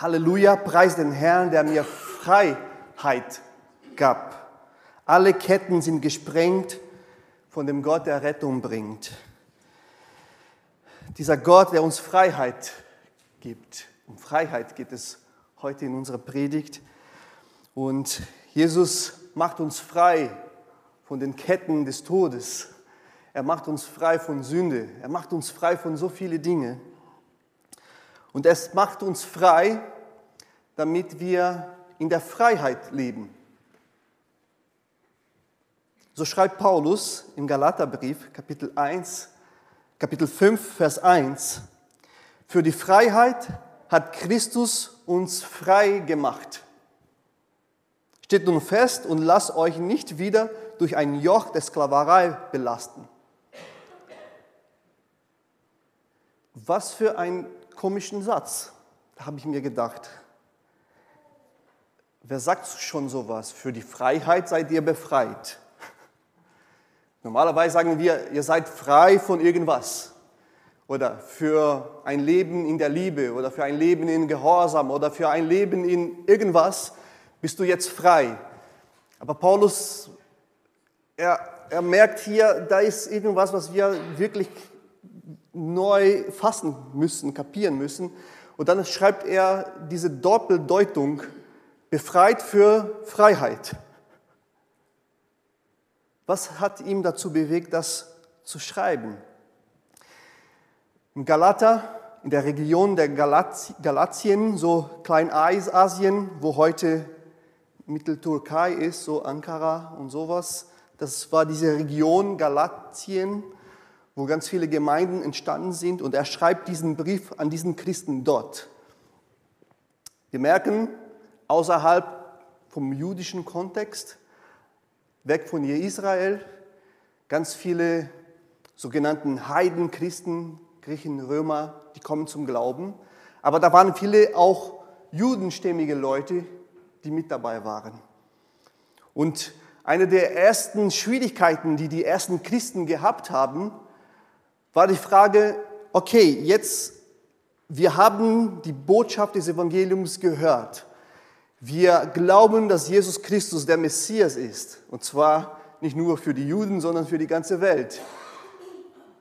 Halleluja, preis den Herrn, der mir Freiheit gab. Alle Ketten sind gesprengt von dem Gott, der Rettung bringt. Dieser Gott, der uns Freiheit gibt. Um Freiheit geht es heute in unserer Predigt. Und Jesus macht uns frei von den Ketten des Todes. Er macht uns frei von Sünde. Er macht uns frei von so vielen Dingen. Und es macht uns frei, damit wir in der Freiheit leben. So schreibt Paulus im Galaterbrief, Kapitel 1, Kapitel 5, Vers 1. Für die Freiheit hat Christus uns frei gemacht. Steht nun fest und lasst euch nicht wieder durch ein Joch der Sklaverei belasten. Was für ein komischen Satz, habe ich mir gedacht. Wer sagt schon sowas? Für die Freiheit seid ihr befreit. Normalerweise sagen wir, ihr seid frei von irgendwas. Oder für ein Leben in der Liebe oder für ein Leben in Gehorsam oder für ein Leben in irgendwas bist du jetzt frei. Aber Paulus, er, er merkt hier, da ist irgendwas, was wir wirklich neu fassen müssen, kapieren müssen. Und dann schreibt er diese Doppeldeutung, befreit für Freiheit. Was hat ihm dazu bewegt, das zu schreiben? In Galata, in der Region der Galatien, so Kleinasien, wo heute Mitteltürkei ist, so Ankara und sowas, das war diese Region Galatien, wo ganz viele Gemeinden entstanden sind und er schreibt diesen Brief an diesen Christen dort. Wir merken, außerhalb vom jüdischen Kontext, weg von Israel, ganz viele sogenannten Heidenchristen, Griechen, Römer, die kommen zum Glauben. Aber da waren viele auch judenstämmige Leute, die mit dabei waren. Und eine der ersten Schwierigkeiten, die die ersten Christen gehabt haben, war die Frage, okay, jetzt, wir haben die Botschaft des Evangeliums gehört. Wir glauben, dass Jesus Christus der Messias ist. Und zwar nicht nur für die Juden, sondern für die ganze Welt.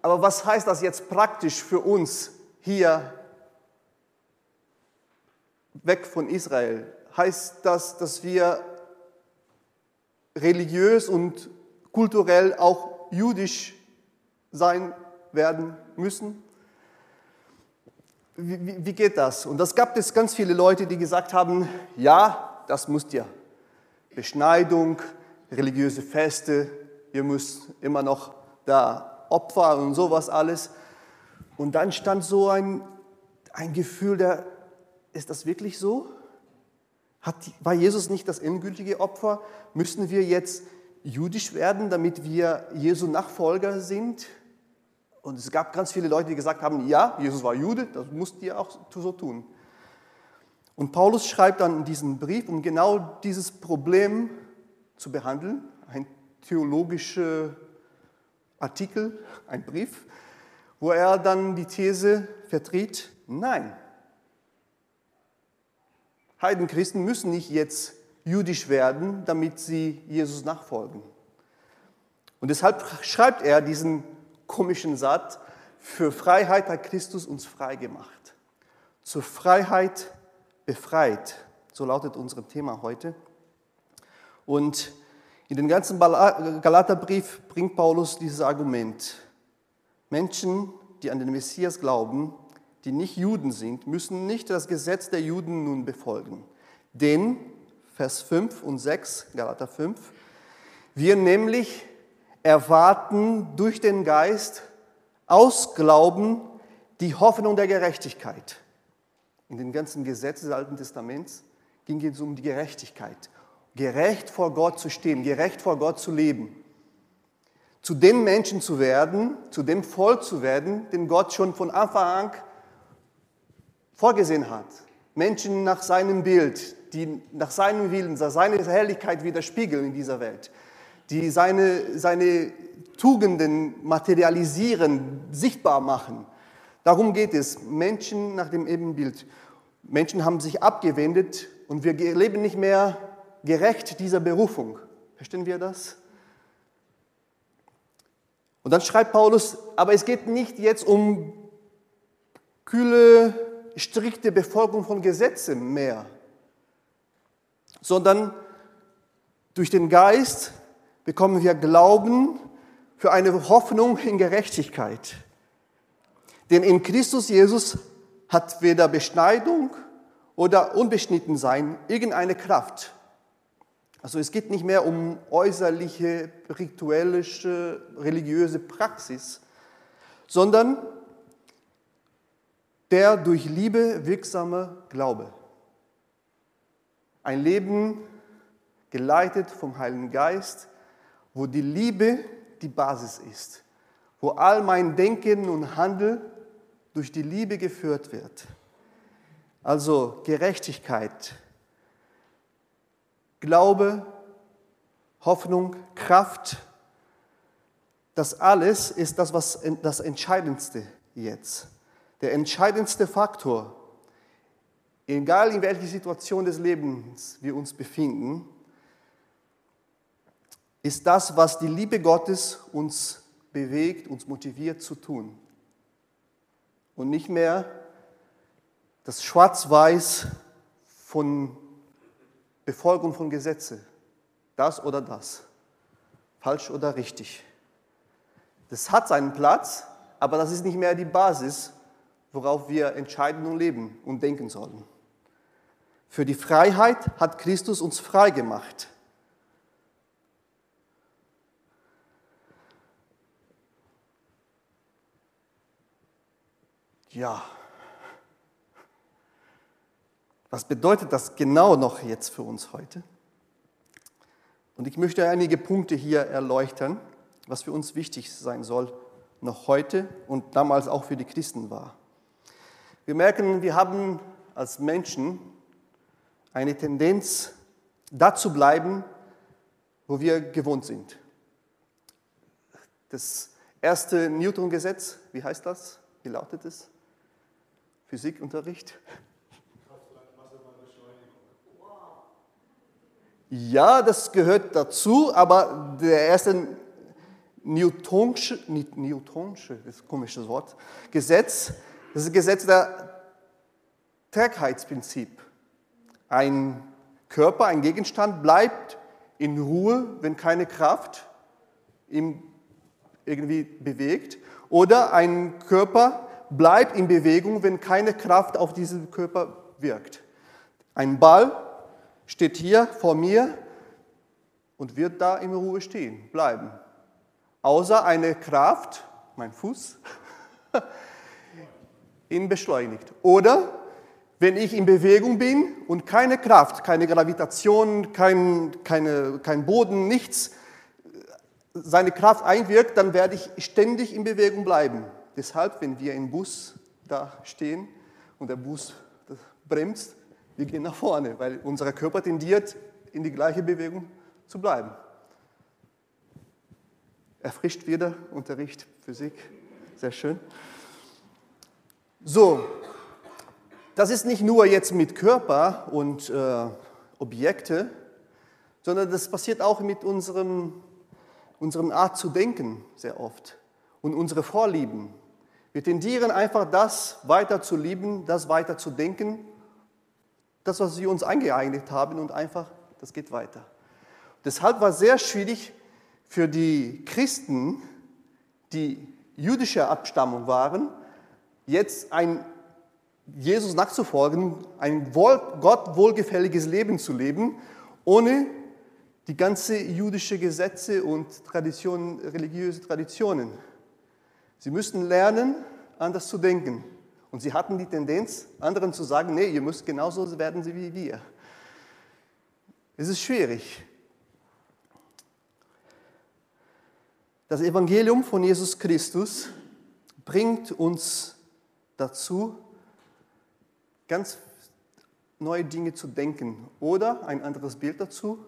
Aber was heißt das jetzt praktisch für uns hier weg von Israel? Heißt das, dass wir religiös und kulturell auch jüdisch sein werden müssen? Wie, wie, geht das? Und das gab es ganz viele Leute, die gesagt haben, ja, das müsst ihr. Beschneidung, religiöse Feste, ihr müsst immer noch da Opfer und sowas alles. Und dann stand so ein, ein Gefühl der, ist das wirklich so? Hat, war Jesus nicht das endgültige Opfer? Müssen wir jetzt jüdisch werden, damit wir Jesu Nachfolger sind? Und es gab ganz viele Leute, die gesagt haben, ja, Jesus war Jude, das musst ihr auch so tun. Und Paulus schreibt dann in diesem Brief, um genau dieses Problem zu behandeln, ein theologischer Artikel, ein Brief, wo er dann die These vertritt, nein, Heidenchristen müssen nicht jetzt jüdisch werden, damit sie Jesus nachfolgen. Und deshalb schreibt er diesen komischen Satz, für Freiheit hat Christus uns frei gemacht. Zur Freiheit befreit. So lautet unser Thema heute. Und in den ganzen Galaterbrief bringt Paulus dieses Argument. Menschen, die an den Messias glauben, die nicht Juden sind, müssen nicht das Gesetz der Juden nun befolgen. Denn, Vers 5 und 6, Galater 5, wir nämlich erwarten durch den Geist aus Glauben die Hoffnung der Gerechtigkeit. In den ganzen Gesetzen des Alten Testaments ging es um die Gerechtigkeit. Gerecht vor Gott zu stehen, gerecht vor Gott zu leben. Zu den Menschen zu werden, zu dem Volk zu werden, den Gott schon von Anfang an vorgesehen hat. Menschen nach seinem Bild, die nach seinem Willen, seine Herrlichkeit widerspiegeln in dieser Welt die seine, seine Tugenden materialisieren, sichtbar machen. Darum geht es, Menschen nach dem Ebenbild. Menschen haben sich abgewendet und wir leben nicht mehr gerecht dieser Berufung. Verstehen wir das? Und dann schreibt Paulus, aber es geht nicht jetzt um kühle, strikte Befolgung von Gesetzen mehr, sondern durch den Geist bekommen wir Glauben für eine Hoffnung in Gerechtigkeit. Denn in Christus Jesus hat weder Beschneidung oder Unbeschnittensein irgendeine Kraft. Also es geht nicht mehr um äußerliche, rituelle, religiöse Praxis, sondern der durch Liebe wirksame Glaube. Ein Leben geleitet vom Heiligen Geist, wo die Liebe die Basis ist, wo all mein Denken und Handeln durch die Liebe geführt wird. Also Gerechtigkeit, Glaube, Hoffnung, Kraft, das alles ist das, was das Entscheidendste jetzt. Der entscheidendste Faktor, egal in welcher Situation des Lebens wir uns befinden, ist das, was die Liebe Gottes uns bewegt, uns motiviert zu tun. Und nicht mehr das Schwarz-Weiß von Befolgung von Gesetze. Das oder das. Falsch oder richtig. Das hat seinen Platz, aber das ist nicht mehr die Basis, worauf wir entscheiden und leben und denken sollen. Für die Freiheit hat Christus uns frei gemacht. Ja. Was bedeutet das genau noch jetzt für uns heute? Und ich möchte einige Punkte hier erleuchten, was für uns wichtig sein soll, noch heute und damals auch für die Christen war. Wir merken, wir haben als Menschen eine Tendenz, da zu bleiben, wo wir gewohnt sind. Das erste Newton-Gesetz, wie heißt das? Wie lautet es? Physikunterricht? Ja, das gehört dazu, aber der erste Newtonsche, Newtonsche, das ist ein komisches Wort, Gesetz, das ist das Gesetz der Trägheitsprinzip. Ein Körper, ein Gegenstand bleibt in Ruhe, wenn keine Kraft ihn irgendwie bewegt. Oder ein Körper bleibt in Bewegung, wenn keine Kraft auf diesen Körper wirkt. Ein Ball steht hier vor mir und wird da in Ruhe stehen, bleiben. Außer eine Kraft, mein Fuß, ihn beschleunigt. Oder wenn ich in Bewegung bin und keine Kraft, keine Gravitation, kein, keine, kein Boden, nichts, seine Kraft einwirkt, dann werde ich ständig in Bewegung bleiben. Deshalb, wenn wir im Bus da stehen und der Bus bremst, wir gehen nach vorne, weil unser Körper tendiert, in die gleiche Bewegung zu bleiben. Erfrischt wieder, Unterricht, Physik, sehr schön. So, das ist nicht nur jetzt mit Körper und äh, Objekte, sondern das passiert auch mit unserem, unserem Art zu denken sehr oft und unsere Vorlieben. Wir tendieren einfach das weiter zu lieben, das weiter zu denken, das, was wir uns eingeeignet haben und einfach, das geht weiter. Deshalb war es sehr schwierig für die Christen, die jüdischer Abstammung waren, jetzt ein Jesus nachzufolgen, ein Gott wohlgefälliges Leben zu leben, ohne die ganze jüdische Gesetze und Traditionen, religiöse Traditionen. Sie müssten lernen, anders zu denken. Und sie hatten die Tendenz, anderen zu sagen, nee, ihr müsst genauso werden wie wir. Es ist schwierig. Das Evangelium von Jesus Christus bringt uns dazu, ganz neue Dinge zu denken oder ein anderes Bild dazu,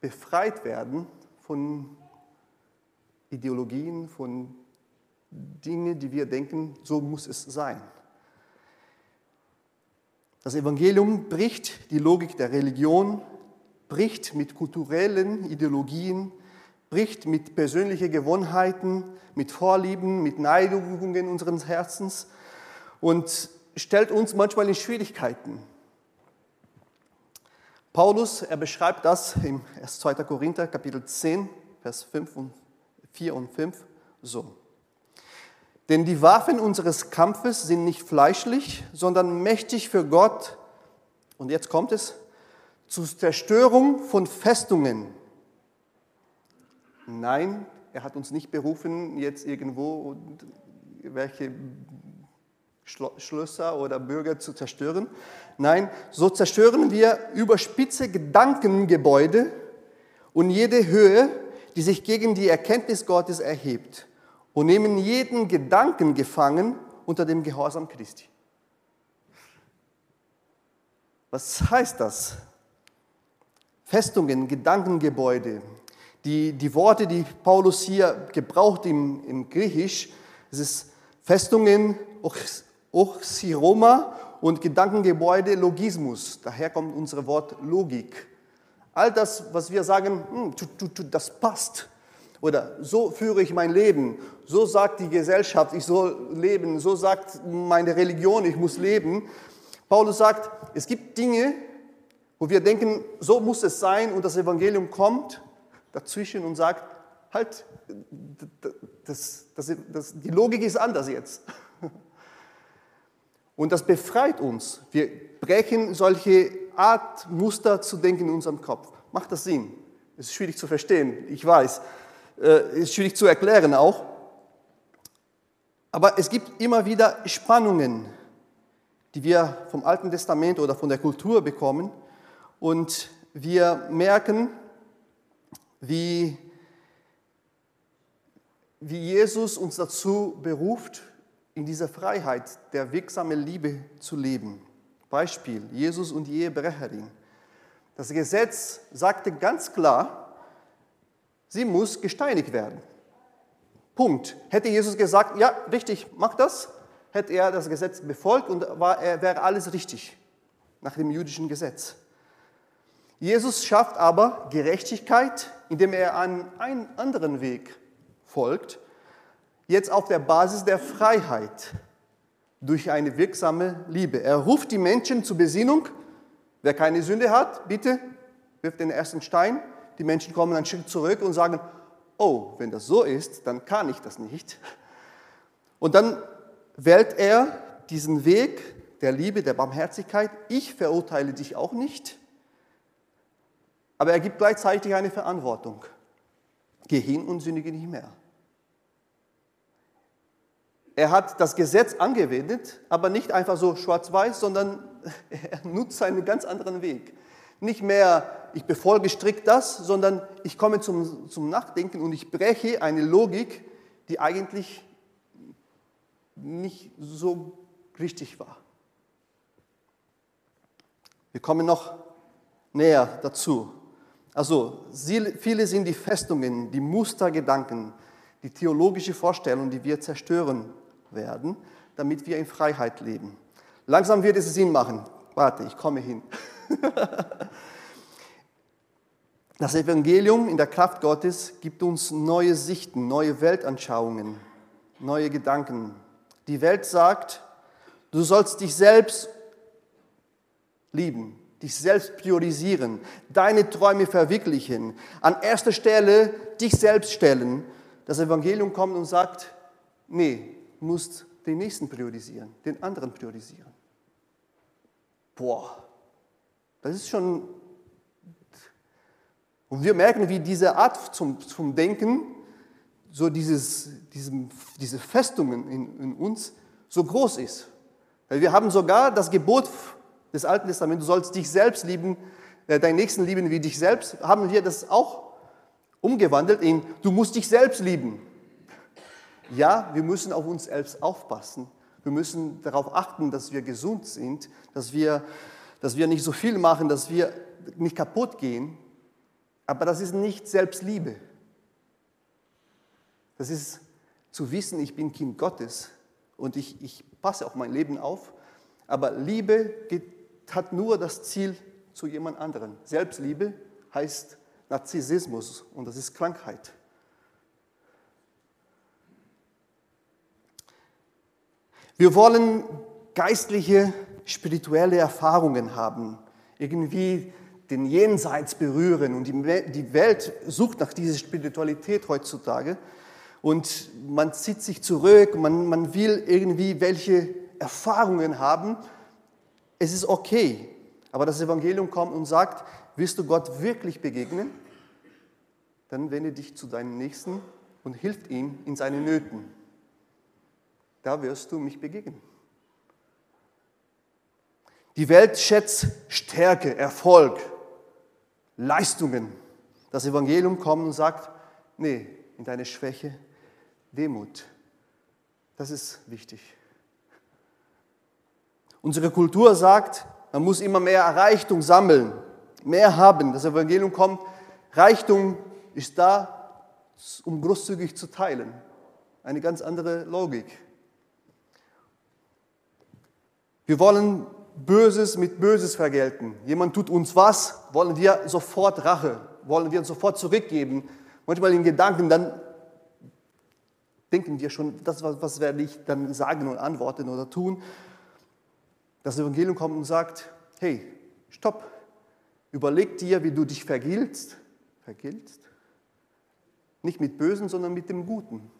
befreit werden von Ideologien, von Dinge, die wir denken, so muss es sein. Das Evangelium bricht die Logik der Religion, bricht mit kulturellen Ideologien, bricht mit persönlichen Gewohnheiten, mit Vorlieben, mit Neigungen unseres Herzens und stellt uns manchmal in Schwierigkeiten. Paulus, er beschreibt das im 2. Korinther Kapitel 10, Vers 5 und 4 und 5 so. Denn die Waffen unseres Kampfes sind nicht fleischlich, sondern mächtig für Gott. Und jetzt kommt es zur Zerstörung von Festungen. Nein, er hat uns nicht berufen, jetzt irgendwo welche Schlösser oder Bürger zu zerstören. Nein, so zerstören wir überspitze Gedankengebäude und jede Höhe, die sich gegen die Erkenntnis Gottes erhebt und nehmen jeden Gedanken gefangen unter dem Gehorsam Christi. Was heißt das? Festungen, Gedankengebäude, die, die Worte, die Paulus hier gebraucht im, im Griechisch, es ist Festungen, Ochsiroma und Gedankengebäude, Logismus. Daher kommt unser Wort Logik. All das, was wir sagen, hm, das passt, oder so führe ich mein Leben, so sagt die Gesellschaft, ich soll leben, so sagt meine Religion, ich muss leben. Paulus sagt, es gibt Dinge, wo wir denken, so muss es sein und das Evangelium kommt dazwischen und sagt, halt, das, das, das, die Logik ist anders jetzt. Und das befreit uns. Wir brechen solche Art Muster zu denken in unserem Kopf. Macht das Sinn? Es ist schwierig zu verstehen, ich weiß ist schwierig zu erklären auch. Aber es gibt immer wieder Spannungen, die wir vom Alten Testament oder von der Kultur bekommen. Und wir merken, wie, wie Jesus uns dazu beruft, in dieser Freiheit der wirksamen Liebe zu leben. Beispiel, Jesus und die Ehebrecherin. Das Gesetz sagte ganz klar, Sie muss gesteinigt werden. Punkt. Hätte Jesus gesagt, ja, richtig, mach das, hätte er das Gesetz befolgt und war, wäre alles richtig nach dem jüdischen Gesetz. Jesus schafft aber Gerechtigkeit, indem er einen, einen anderen Weg folgt, jetzt auf der Basis der Freiheit durch eine wirksame Liebe. Er ruft die Menschen zur Besinnung. Wer keine Sünde hat, bitte wirft den ersten Stein. Die Menschen kommen einen Schritt zurück und sagen, oh, wenn das so ist, dann kann ich das nicht. Und dann wählt er diesen Weg der Liebe, der Barmherzigkeit. Ich verurteile dich auch nicht, aber er gibt gleichzeitig eine Verantwortung. Geh hin und sündige nicht mehr. Er hat das Gesetz angewendet, aber nicht einfach so schwarz-weiß, sondern er nutzt einen ganz anderen Weg. Nicht mehr, ich befolge strikt das, sondern ich komme zum, zum Nachdenken und ich breche eine Logik, die eigentlich nicht so richtig war. Wir kommen noch näher dazu. Also viele sind die Festungen, die Mustergedanken, die theologische Vorstellung, die wir zerstören werden, damit wir in Freiheit leben. Langsam wird es Sinn machen. Warte, ich komme hin. Das Evangelium in der Kraft Gottes gibt uns neue Sichten, neue Weltanschauungen, neue Gedanken. Die Welt sagt, du sollst dich selbst lieben, dich selbst priorisieren, deine Träume verwirklichen, an erster Stelle dich selbst stellen. Das Evangelium kommt und sagt, nee, du musst den Nächsten priorisieren, den anderen priorisieren. Boah, das ist schon. Und wir merken, wie diese Art zum, zum Denken, so dieses, diesem, diese Festungen in, in uns so groß ist. Weil wir haben sogar das Gebot des Alten Testaments, du sollst dich selbst lieben, äh, deinen Nächsten lieben wie dich selbst, haben wir das auch umgewandelt in, du musst dich selbst lieben. Ja, wir müssen auf uns selbst aufpassen. Wir müssen darauf achten, dass wir gesund sind, dass wir dass wir nicht so viel machen, dass wir nicht kaputt gehen. Aber das ist nicht Selbstliebe. Das ist zu wissen, ich bin Kind Gottes und ich, ich passe auf mein Leben auf. Aber Liebe geht hat nur das Ziel zu jemand anderen. Selbstliebe heißt Narzissmus und das ist Krankheit. Wir wollen geistliche, spirituelle Erfahrungen haben, irgendwie den Jenseits berühren und die Welt sucht nach dieser Spiritualität heutzutage und man zieht sich zurück, man, man will irgendwie welche Erfahrungen haben. Es ist okay, aber das Evangelium kommt und sagt, willst du Gott wirklich begegnen? Dann wende dich zu deinem Nächsten und hilf ihm in seinen Nöten. Da wirst du mich begegnen. Die Welt schätzt Stärke, Erfolg, Leistungen. Das Evangelium kommt und sagt, nee, in deine Schwäche Demut. Das ist wichtig. Unsere Kultur sagt, man muss immer mehr Reichtum sammeln, mehr haben. Das Evangelium kommt, Reichtum ist da, um großzügig zu teilen. Eine ganz andere Logik. Wir wollen Böses mit Böses vergelten. Jemand tut uns was, wollen wir sofort Rache, wollen wir sofort zurückgeben. Manchmal in Gedanken, dann denken wir schon, das, was werde ich dann sagen und antworten oder tun. Das Evangelium kommt und sagt, hey, stopp, überleg dir, wie du dich vergiltst. Vergiltst? Nicht mit Bösen, sondern mit dem Guten.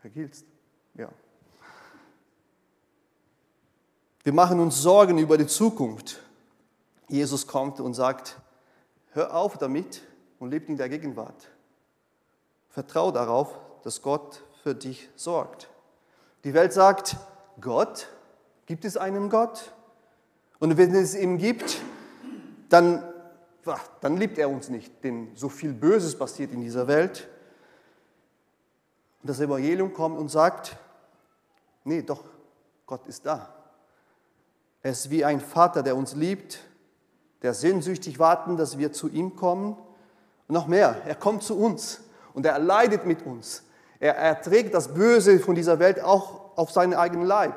Vergiltst, ja. Wir machen uns Sorgen über die Zukunft. Jesus kommt und sagt, hör auf damit und lebt in der Gegenwart. Vertrau darauf, dass Gott für dich sorgt. Die Welt sagt, Gott, gibt es einen Gott? Und wenn es ihn gibt, dann, dann liebt er uns nicht, denn so viel Böses passiert in dieser Welt. Und das Evangelium kommt und sagt, nee, doch, Gott ist da. Er ist wie ein Vater, der uns liebt, der sehnsüchtig warten, dass wir zu ihm kommen. Und noch mehr, er kommt zu uns und er leidet mit uns. Er erträgt das Böse von dieser Welt auch auf seinen eigenen Leib.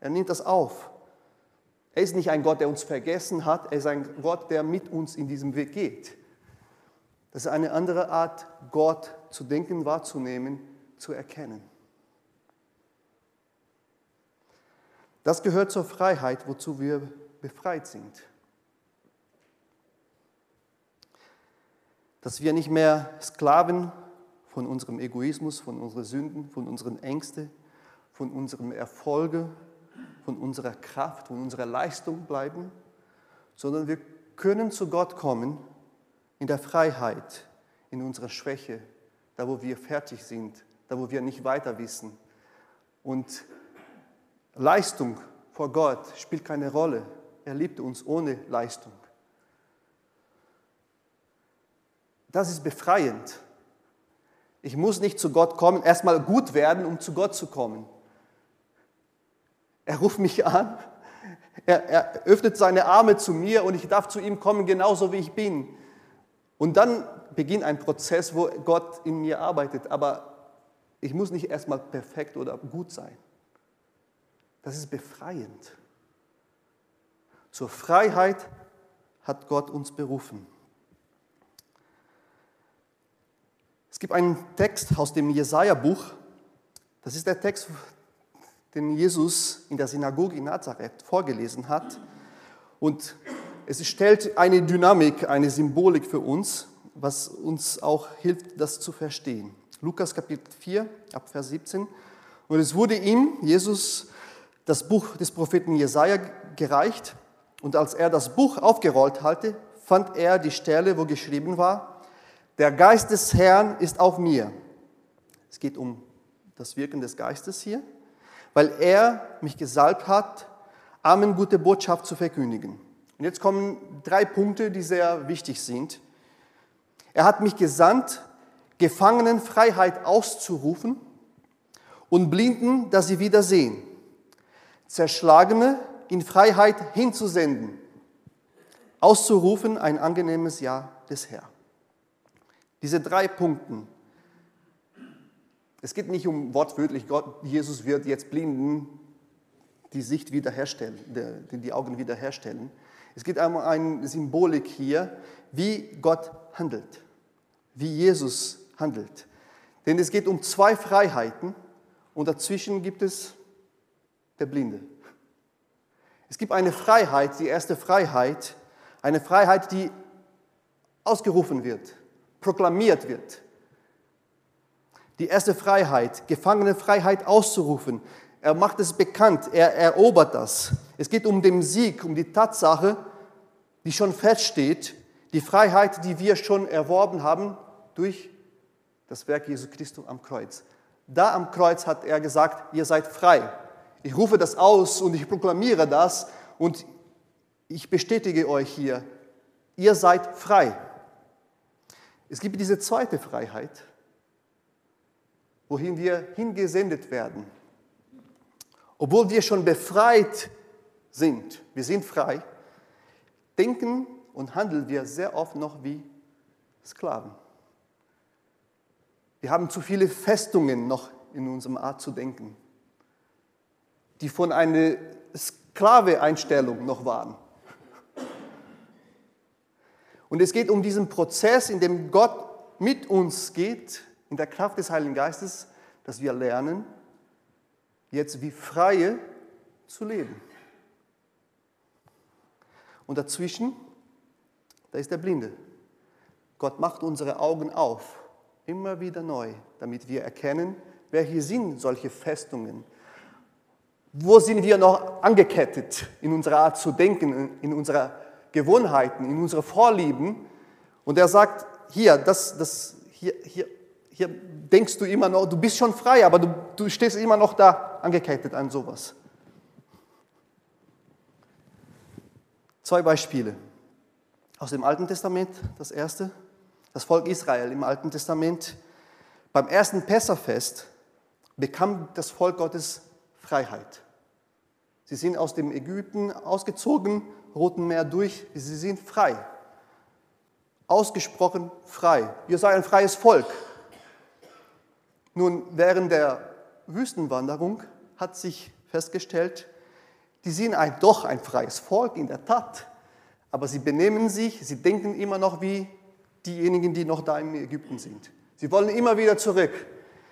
Er nimmt das auf. Er ist nicht ein Gott, der uns vergessen hat, er ist ein Gott, der mit uns in diesem Weg geht. Das ist eine andere Art, Gott zu denken, wahrzunehmen, zu erkennen. Das gehört zur Freiheit, wozu wir befreit sind. Dass wir nicht mehr Sklaven von unserem Egoismus, von unseren Sünden, von unseren Ängsten, von unserem Erfolge, von unserer Kraft, von unserer Leistung bleiben, sondern wir können zu Gott kommen in der Freiheit, in unserer Schwäche, da wo wir fertig sind, da wo wir nicht weiter wissen. Und Leistung vor Gott spielt keine Rolle. Er liebt uns ohne Leistung. Das ist befreiend. Ich muss nicht zu Gott kommen, erstmal gut werden, um zu Gott zu kommen. Er ruft mich an, er, er, öffnet seine Arme zu mir und ich darf zu ihm kommen, genauso wie ich bin. Und dann beginnt ein Prozess, wo Gott in mir arbeitet. Aber ich muss nicht erstmal perfekt oder gut sein. Das ist befreiend. Zur Freiheit hat Gott uns berufen. Es gibt einen Text aus dem Jesaja-Buch. Das ist der Text, den Jesus in der Synagoge in Nazareth vorgelesen hat. Und es stellt eine Dynamik, eine Symbolik für uns, was uns auch hilft, das zu verstehen. Lukas Kapitel 4, ab Vers 17. Und es wurde ihm, Jesus, das Buch des Propheten Jesaja gereicht. Und als er das Buch aufgerollt hatte, fand er die Stelle, wo geschrieben war, der Geist des Herrn ist auf mir. Es geht um das Wirken des Geistes hier, weil er mich gesalbt hat, Armen gute Botschaft zu verkündigen. Und jetzt kommen drei Punkte, die sehr wichtig sind. Er hat mich gesandt, Gefangenen Freiheit auszurufen und Blinden, dass sie wieder sehen. Zerschlagene in Freiheit hinzusenden. Auszurufen ein angenehmes Ja des Herrn. Diese drei Punkte. Es geht nicht um wortwörtlich, Gott, Jesus wird jetzt Blinden die Sicht wiederherstellen, die, Augen wiederherstellen. Es gibt einmal eine Symbolik hier, wie Gott handelt, wie Jesus handelt. Denn es geht um zwei Freiheiten und dazwischen gibt es der Blinde. Es gibt eine Freiheit, die erste Freiheit, eine Freiheit, die ausgerufen wird, proklamiert wird. Die erste Freiheit, gefangene Freiheit auszurufen. Er macht es bekannt, er erobert das. Es geht um den Sieg, um die Tatsache, die schon feststeht, die Freiheit, die wir schon erworben haben durch das Werk Jesu Christus am Kreuz. Da am Kreuz hat er gesagt, ihr seid frei. Ich rufe das aus und ich proklamiere das und ich bestätige euch hier, ihr seid frei. Es gibt diese zweite Freiheit, wohin wir hingesendet werden. Obwohl wir schon befreit sind, wir sind frei, denken und handeln wir sehr oft noch wie Sklaven. Wir haben zu viele Festungen noch in unserem Art zu denken, die von einer Sklave-Einstellung noch waren. Und es geht um diesen Prozess, in dem Gott mit uns geht, in der Kraft des Heiligen Geistes, dass wir lernen, jetzt wie Freie zu leben. Und dazwischen, da ist der Blinde. Gott macht unsere Augen auf immer wieder neu, damit wir erkennen, hier sind solche Festungen. Wo sind wir noch angekettet in unserer Art zu denken, in unserer Gewohnheiten, in unsere Vorlieben? Und er sagt, hier, das, das, hier, hier, hier denkst du immer noch, du bist schon frei, aber du, du stehst immer noch da angekettet an sowas. Zwei Beispiele aus dem Alten Testament. Das erste, das Volk Israel im Alten Testament, beim ersten Pessachfest bekam das Volk Gottes Freiheit. Sie sind aus dem Ägypten ausgezogen, Roten Meer durch, sie sind frei. Ausgesprochen frei. Ihr seid ein freies Volk. Nun, während der Wüstenwanderung hat sich festgestellt, die sind ein, doch ein freies Volk in der Tat, aber sie benehmen sich, sie denken immer noch wie diejenigen, die noch da in Ägypten sind. Sie wollen immer wieder zurück.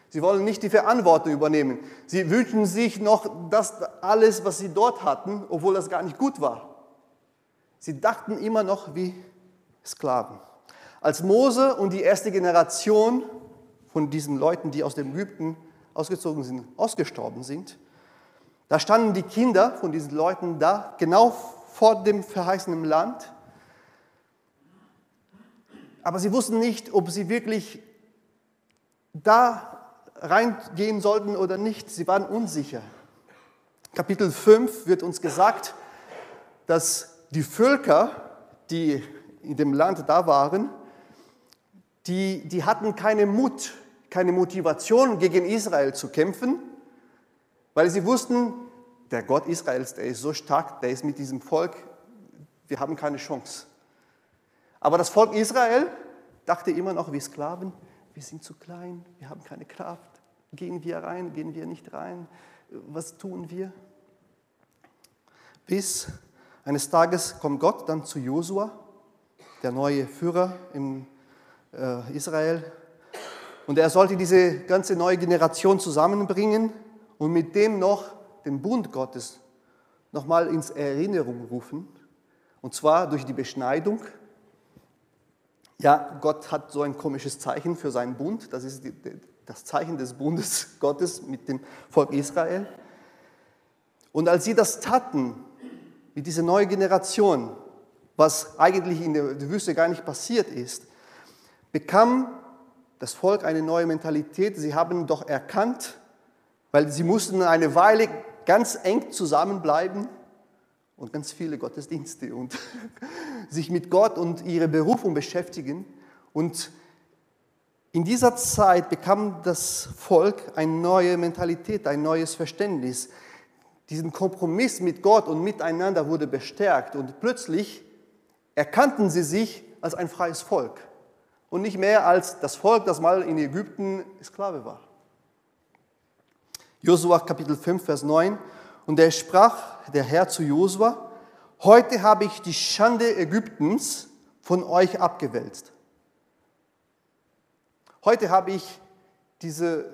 Sie wollen nicht die Verantwortung übernehmen. Sie wünschen sich noch das alles, was sie dort hatten, obwohl das gar nicht gut war. Sie dachten immer noch wie Sklaven. Als Mose und die erste Generation von diesen Leuten, die aus dem Ägypten ausgezogen sind, ausgestorben sind, da standen die Kinder von diesen Leuten da, genau vor dem verheißenen Land aber sie wussten nicht, ob sie wirklich da reingehen sollten oder nicht. Sie waren unsicher. Kapitel 5 wird uns gesagt, dass die Völker, die in dem Land da waren, die, die hatten keine Mut, keine Motivation gegen Israel zu kämpfen, weil sie wussten, der Gott Israels, der ist so stark, der ist mit diesem Volk, wir haben keine Chance. Aber das Volk Israel dachte immer noch wie Sklaven, wir sind zu klein, wir haben keine Kraft. Gehen wir rein, gehen wir nicht rein? Was tun wir? Bis eines Tages kommt Gott dann zu Josua, der neue Führer in äh, Israel. Und er sollte diese ganze neue Generation zusammenbringen und mit dem noch den Bund Gottes nochmal ins Erinnerung rufen. Und zwar durch die Beschneidung ja, Gott hat so ein komisches Zeichen für seinen Bund. Das ist das Zeichen des Bundes Gottes mit dem Volk Israel. Und als sie das taten, mit dieser neuen Generation, was eigentlich in der Wüste gar nicht passiert ist, bekam das Volk eine neue Mentalität. Sie haben doch erkannt, weil sie mussten eine Weile ganz eng zusammenbleiben, und ganz viele Gottesdienste und sich mit Gott und ihrer Berufung beschäftigen. Und in dieser Zeit bekam das Volk eine neue Mentalität, ein neues Verständnis. Diesen Kompromiss mit Gott und miteinander wurde bestärkt und plötzlich erkannten sie sich als ein freies Volk und nicht mehr als das Volk, das mal in Ägypten Sklave war. Josua Kapitel 5, Vers 9. Und er sprach der Herr zu Josua, heute habe ich die Schande Ägyptens von euch abgewälzt. Heute habe ich diese,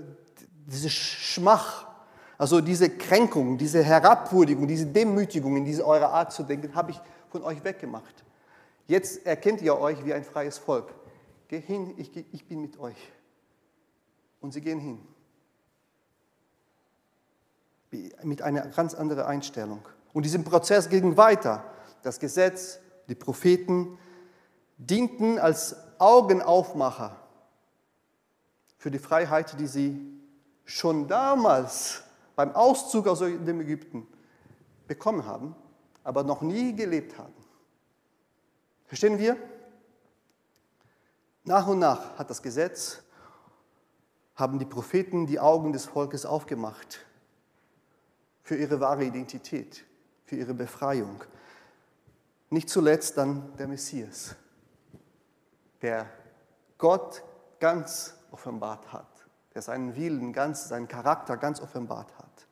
diese Schmach, also diese Kränkung, diese Herabwürdigung, diese Demütigung in diese eure Art zu denken, habe ich von euch weggemacht. Jetzt erkennt ihr euch wie ein freies Volk. Geh hin, ich, ich bin mit euch. Und sie gehen hin. Mit einer ganz anderen Einstellung. Und diesem Prozess ging weiter. Das Gesetz, die Propheten dienten als Augenaufmacher für die Freiheit, die sie schon damals beim Auszug aus dem Ägypten bekommen haben, aber noch nie gelebt haben. Verstehen wir? Nach und nach hat das Gesetz, haben die Propheten die Augen des Volkes aufgemacht für ihre wahre Identität, für ihre Befreiung. Nicht zuletzt dann der Messias, der Gott ganz offenbart hat, der seinen Willen ganz, seinen Charakter ganz offenbart hat.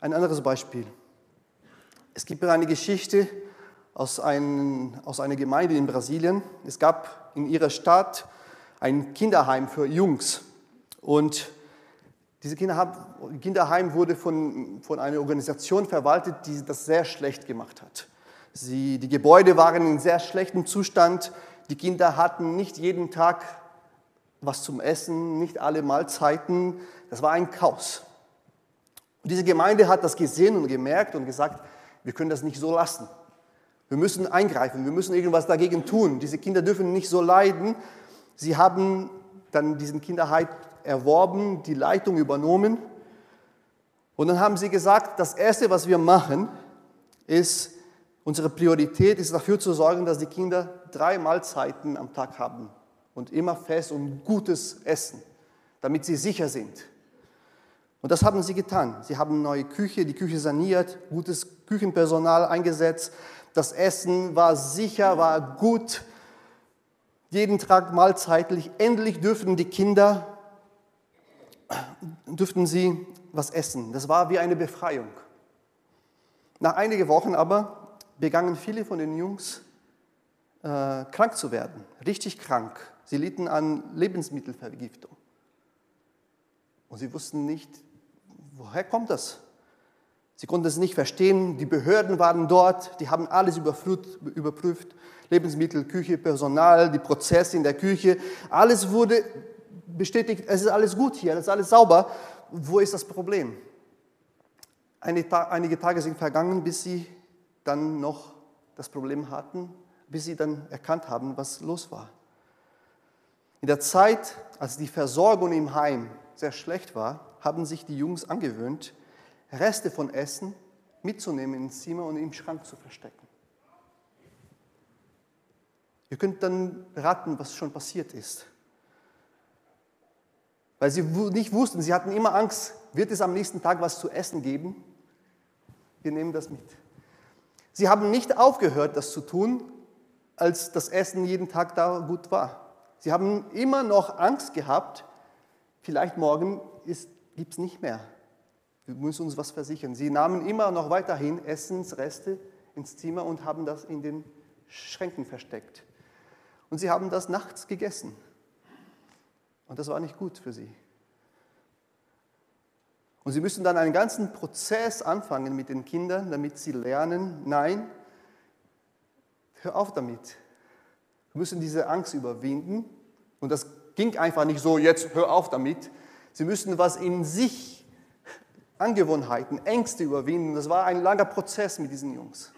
Ein anderes Beispiel. Es gibt eine Geschichte aus, ein, aus einer Gemeinde in Brasilien. Es gab in ihrer Stadt ein Kinderheim für Jungs. Und dieses Kinderheim wurde von, von einer Organisation verwaltet, die das sehr schlecht gemacht hat. Sie, die Gebäude waren in sehr schlechtem Zustand. Die Kinder hatten nicht jeden Tag was zum Essen, nicht alle Mahlzeiten. Das war ein Chaos. Und diese Gemeinde hat das gesehen und gemerkt und gesagt, wir können das nicht so lassen. Wir müssen eingreifen, wir müssen irgendwas dagegen tun. Diese Kinder dürfen nicht so leiden. Sie haben dann diesen Kinderheit erworben, die Leitung übernommen. Und dann haben sie gesagt, das Erste, was wir machen, ist, unsere Priorität ist dafür zu sorgen, dass die Kinder drei Mahlzeiten am Tag haben und immer fest und gutes Essen, damit sie sicher sind. Und das haben sie getan. Sie haben neue Küche, die Küche saniert, gutes Küchenpersonal eingesetzt. Das Essen war sicher, war gut. Jeden Tag mahlzeitlich. Endlich dürften die Kinder, dürften sie was essen. Das war wie eine Befreiung. Nach einigen Wochen aber begannen viele von den Jungs äh, krank zu werden, richtig krank. Sie litten an Lebensmittelvergiftung. Und sie wussten nicht, woher kommt das? Sie konnten es nicht verstehen. Die Behörden waren dort, die haben alles überprüft. Lebensmittel, Küche, Personal, die Prozesse in der Küche. Alles wurde bestätigt, es ist alles gut hier, es ist alles sauber. Wo ist das Problem? Einige Tage sind vergangen, bis sie dann noch das Problem hatten, bis sie dann erkannt haben, was los war. In der Zeit, als die Versorgung im Heim sehr schlecht war, haben sich die Jungs angewöhnt, Reste von Essen mitzunehmen ins Zimmer und im Schrank zu verstecken. Ihr könnt dann raten, was schon passiert ist. Weil sie nicht wussten, sie hatten immer Angst, wird es am nächsten Tag was zu essen geben? Wir nehmen das mit. Sie haben nicht aufgehört, das zu tun, als das Essen jeden Tag da gut war. Sie haben immer noch Angst gehabt, vielleicht morgen gibt es nicht mehr. Wir müssen uns was versichern. Sie nahmen immer noch weiterhin Essensreste ins Zimmer und haben das in den Schränken versteckt. Und sie haben das nachts gegessen. Und das war nicht gut für sie. Und sie müssen dann einen ganzen Prozess anfangen mit den Kindern, damit sie lernen, nein, hör auf damit müssen diese Angst überwinden. Und das ging einfach nicht so, jetzt hör auf damit. Sie müssen was in sich, Angewohnheiten, Ängste überwinden. Das war ein langer Prozess mit diesen Jungs.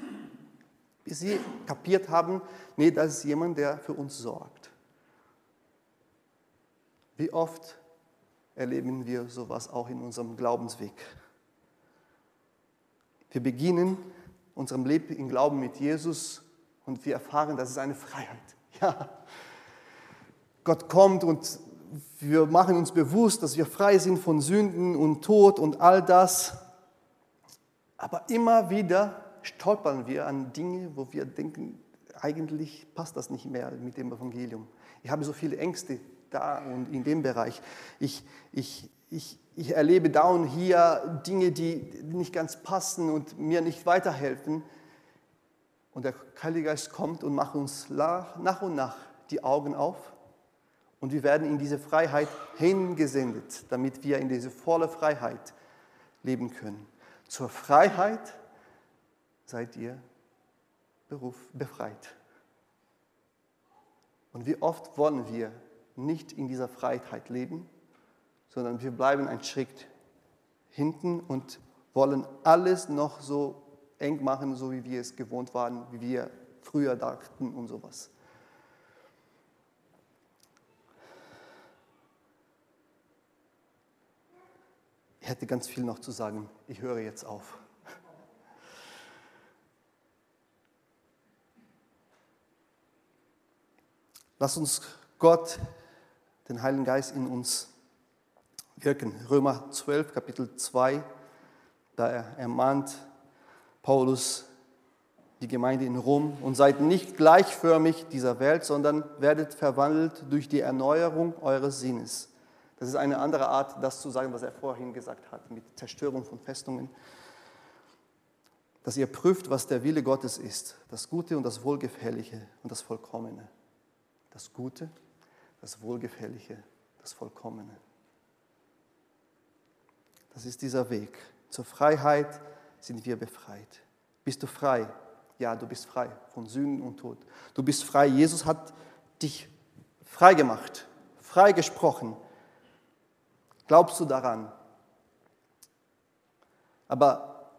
Bis sie kapiert haben, nee, das ist jemand, der für uns sorgt. Wie oft erleben wir sowas auch in unserem Glaubensweg? Wir beginnen unserem Leben im Glauben mit Jesus und wir erfahren, das ist eine Freiheit. Ja, Gott kommt und wir machen uns bewusst, dass wir frei sind von Sünden und Tod und all das. Aber immer wieder stolpern wir an Dinge, wo wir denken, eigentlich passt das nicht mehr mit dem Evangelium. Ich habe so viele Ängste da und in dem Bereich. Ich, ich, ich, ich erlebe da und hier Dinge, die nicht ganz passen und mir nicht weiterhelfen. Und der Heilige Geist kommt und macht uns nach und nach die Augen auf. Und wir werden in diese Freiheit hingesendet, damit wir in diese volle Freiheit leben können. Zur Freiheit seid ihr Beruf befreit. Und wie oft wollen wir nicht in dieser Freiheit leben, sondern wir bleiben einen Schritt hinten und wollen alles noch so eng machen, so wie wir es gewohnt waren, wie wir früher dachten und sowas. Ich hätte ganz viel noch zu sagen. Ich höre jetzt auf. Lass uns Gott, den Heiligen Geist in uns wirken. Römer 12, Kapitel 2, da er ermahnt Paulus die Gemeinde in Rom und seid nicht gleichförmig dieser Welt, sondern werdet verwandelt durch die Erneuerung eures Sinnes. Das ist eine andere Art, das zu sagen, was er vorhin gesagt hat, mit Zerstörung von Festungen. Dass ihr prüft, was der Wille Gottes ist, das Gute und das Wohlgefällige und das Vollkommene das Gute, das Wohlgefällige, das Vollkommene. Das ist dieser Weg. Zur Freiheit sind wir befreit. Bist du frei? Ja, du bist frei von Sünden und Tod. Du bist frei. Jesus hat dich frei gemacht, frei gesprochen. Glaubst du daran? Aber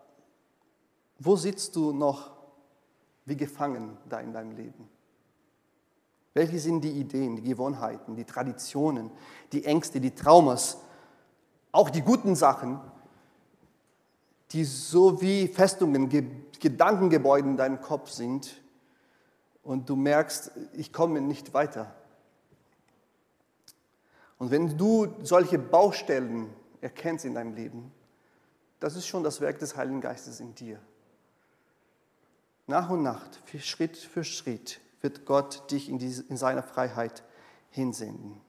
wo sitzt du noch wie gefangen da in deinem Leben? Welche sind die Ideen, die Gewohnheiten, die Traditionen, die Ängste, die Traumas, auch die guten Sachen, die so wie Festungen, Gedankengebäude in deinem Kopf sind und du merkst, ich komme nicht weiter. Und wenn du solche Baustellen erkennst in deinem Leben, das ist schon das Werk des Heiligen Geistes in dir. Nach und nach, Schritt für Schritt, wird Gott dich in, diese, in seiner Freiheit hinsenden.